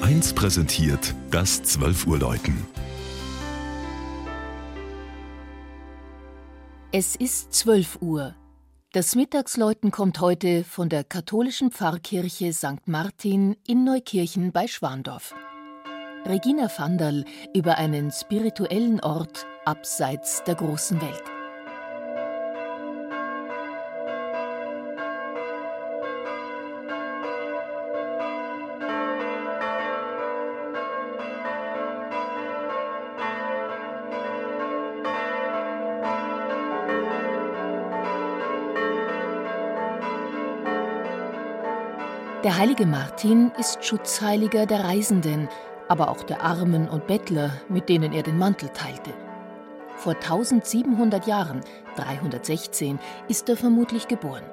Bayern 1 präsentiert das 12 Uhr Läuten. Es ist 12 Uhr. Das Mittagsläuten kommt heute von der katholischen Pfarrkirche St. Martin in Neukirchen bei Schwandorf. Regina Vandal über einen spirituellen Ort abseits der großen Welt. Der heilige Martin ist Schutzheiliger der Reisenden, aber auch der Armen und Bettler, mit denen er den Mantel teilte. Vor 1700 Jahren, 316, ist er vermutlich geboren.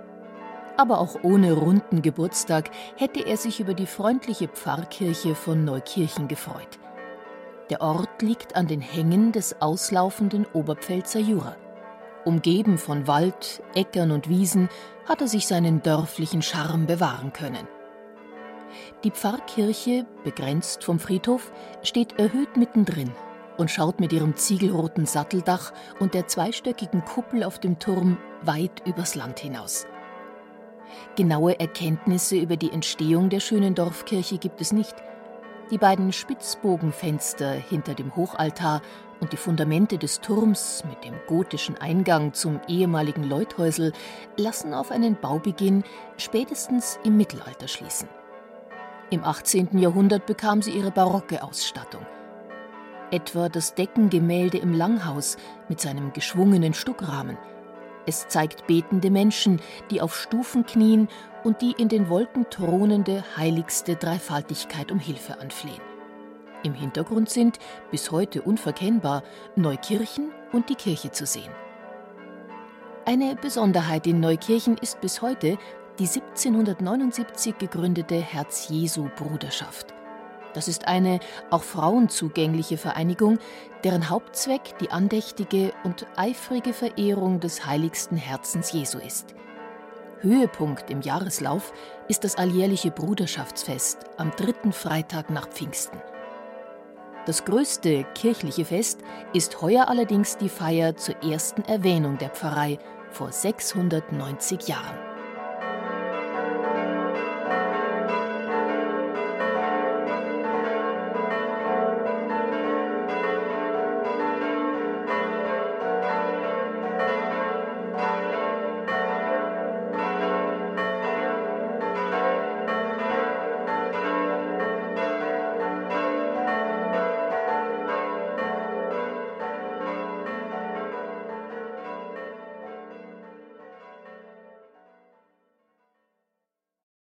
Aber auch ohne runden Geburtstag hätte er sich über die freundliche Pfarrkirche von Neukirchen gefreut. Der Ort liegt an den Hängen des auslaufenden Oberpfälzer Jura. Umgeben von Wald, Äckern und Wiesen hat er sich seinen dörflichen Charme bewahren können. Die Pfarrkirche, begrenzt vom Friedhof, steht erhöht mittendrin und schaut mit ihrem ziegelroten Satteldach und der zweistöckigen Kuppel auf dem Turm weit übers Land hinaus. Genaue Erkenntnisse über die Entstehung der schönen Dorfkirche gibt es nicht. Die beiden Spitzbogenfenster hinter dem Hochaltar und die Fundamente des Turms mit dem gotischen Eingang zum ehemaligen Leuthäusel lassen auf einen Baubeginn spätestens im Mittelalter schließen. Im 18. Jahrhundert bekam sie ihre barocke Ausstattung. Etwa das Deckengemälde im Langhaus mit seinem geschwungenen Stuckrahmen. Es zeigt betende Menschen, die auf Stufen knien und die in den Wolken thronende heiligste Dreifaltigkeit um Hilfe anflehen. Im Hintergrund sind, bis heute unverkennbar, Neukirchen und die Kirche zu sehen. Eine Besonderheit in Neukirchen ist bis heute, die 1779 gegründete Herz-Jesu-Bruderschaft. Das ist eine auch Frauen zugängliche Vereinigung, deren Hauptzweck die andächtige und eifrige Verehrung des heiligsten Herzens Jesu ist. Höhepunkt im Jahreslauf ist das alljährliche Bruderschaftsfest am dritten Freitag nach Pfingsten. Das größte kirchliche Fest ist heuer allerdings die Feier zur ersten Erwähnung der Pfarrei vor 690 Jahren.